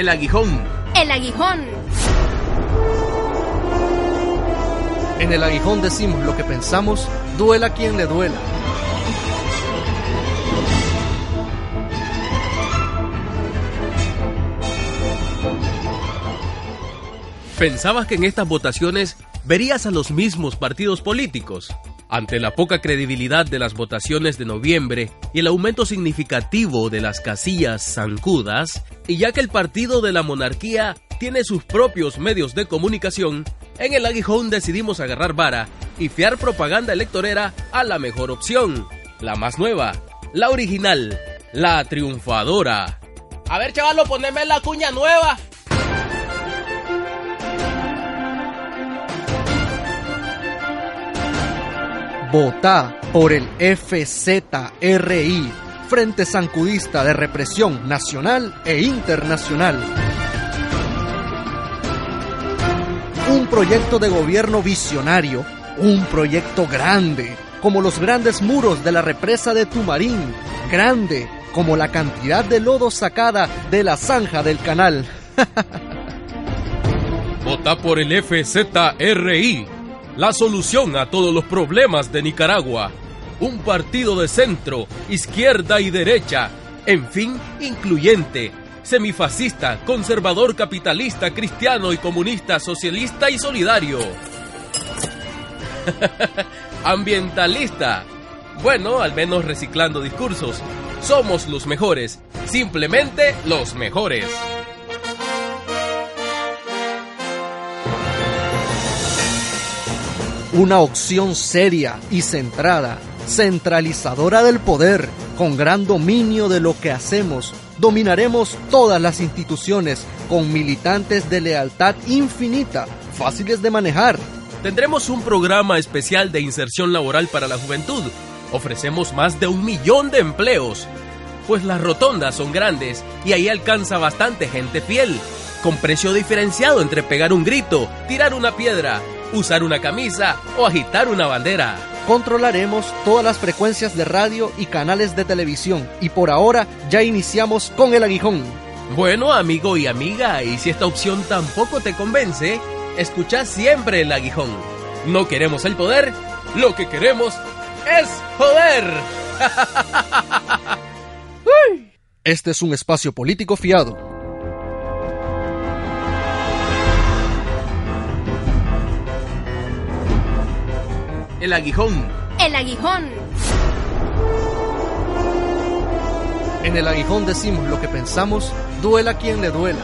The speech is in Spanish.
El aguijón. El aguijón. En el aguijón decimos lo que pensamos, duela quien le duela. ¿Pensabas que en estas votaciones verías a los mismos partidos políticos? Ante la poca credibilidad de las votaciones de noviembre y el aumento significativo de las casillas zancudas, y ya que el partido de la monarquía tiene sus propios medios de comunicación, en el aguijón decidimos agarrar vara y fiar propaganda electorera a la mejor opción, la más nueva, la original, la triunfadora. A ver, chavalo, poneme la cuña nueva. Votá por el FZRI, Frente Sancudista de Represión Nacional e Internacional. Un proyecto de gobierno visionario, un proyecto grande, como los grandes muros de la represa de Tumarín, grande como la cantidad de lodo sacada de la zanja del canal. Vota por el FZRI, la solución a todos los problemas de Nicaragua. Un partido de centro, izquierda y derecha, en fin, incluyente, semifascista, conservador, capitalista, cristiano y comunista, socialista y solidario. Ambientalista. Bueno, al menos reciclando discursos. Somos los mejores, simplemente los mejores. Una opción seria y centrada, centralizadora del poder, con gran dominio de lo que hacemos. Dominaremos todas las instituciones con militantes de lealtad infinita, fáciles de manejar. Tendremos un programa especial de inserción laboral para la juventud. Ofrecemos más de un millón de empleos. Pues las rotondas son grandes y ahí alcanza bastante gente fiel. Con precio diferenciado entre pegar un grito, tirar una piedra, usar una camisa o agitar una bandera. Controlaremos todas las frecuencias de radio y canales de televisión y por ahora ya iniciamos con el aguijón. Bueno, amigo y amiga, y si esta opción tampoco te convence, escucha siempre el aguijón. No queremos el poder, lo que queremos es poder. Este es un espacio político fiado. El aguijón. El aguijón. En el aguijón decimos lo que pensamos, duela quien le duela.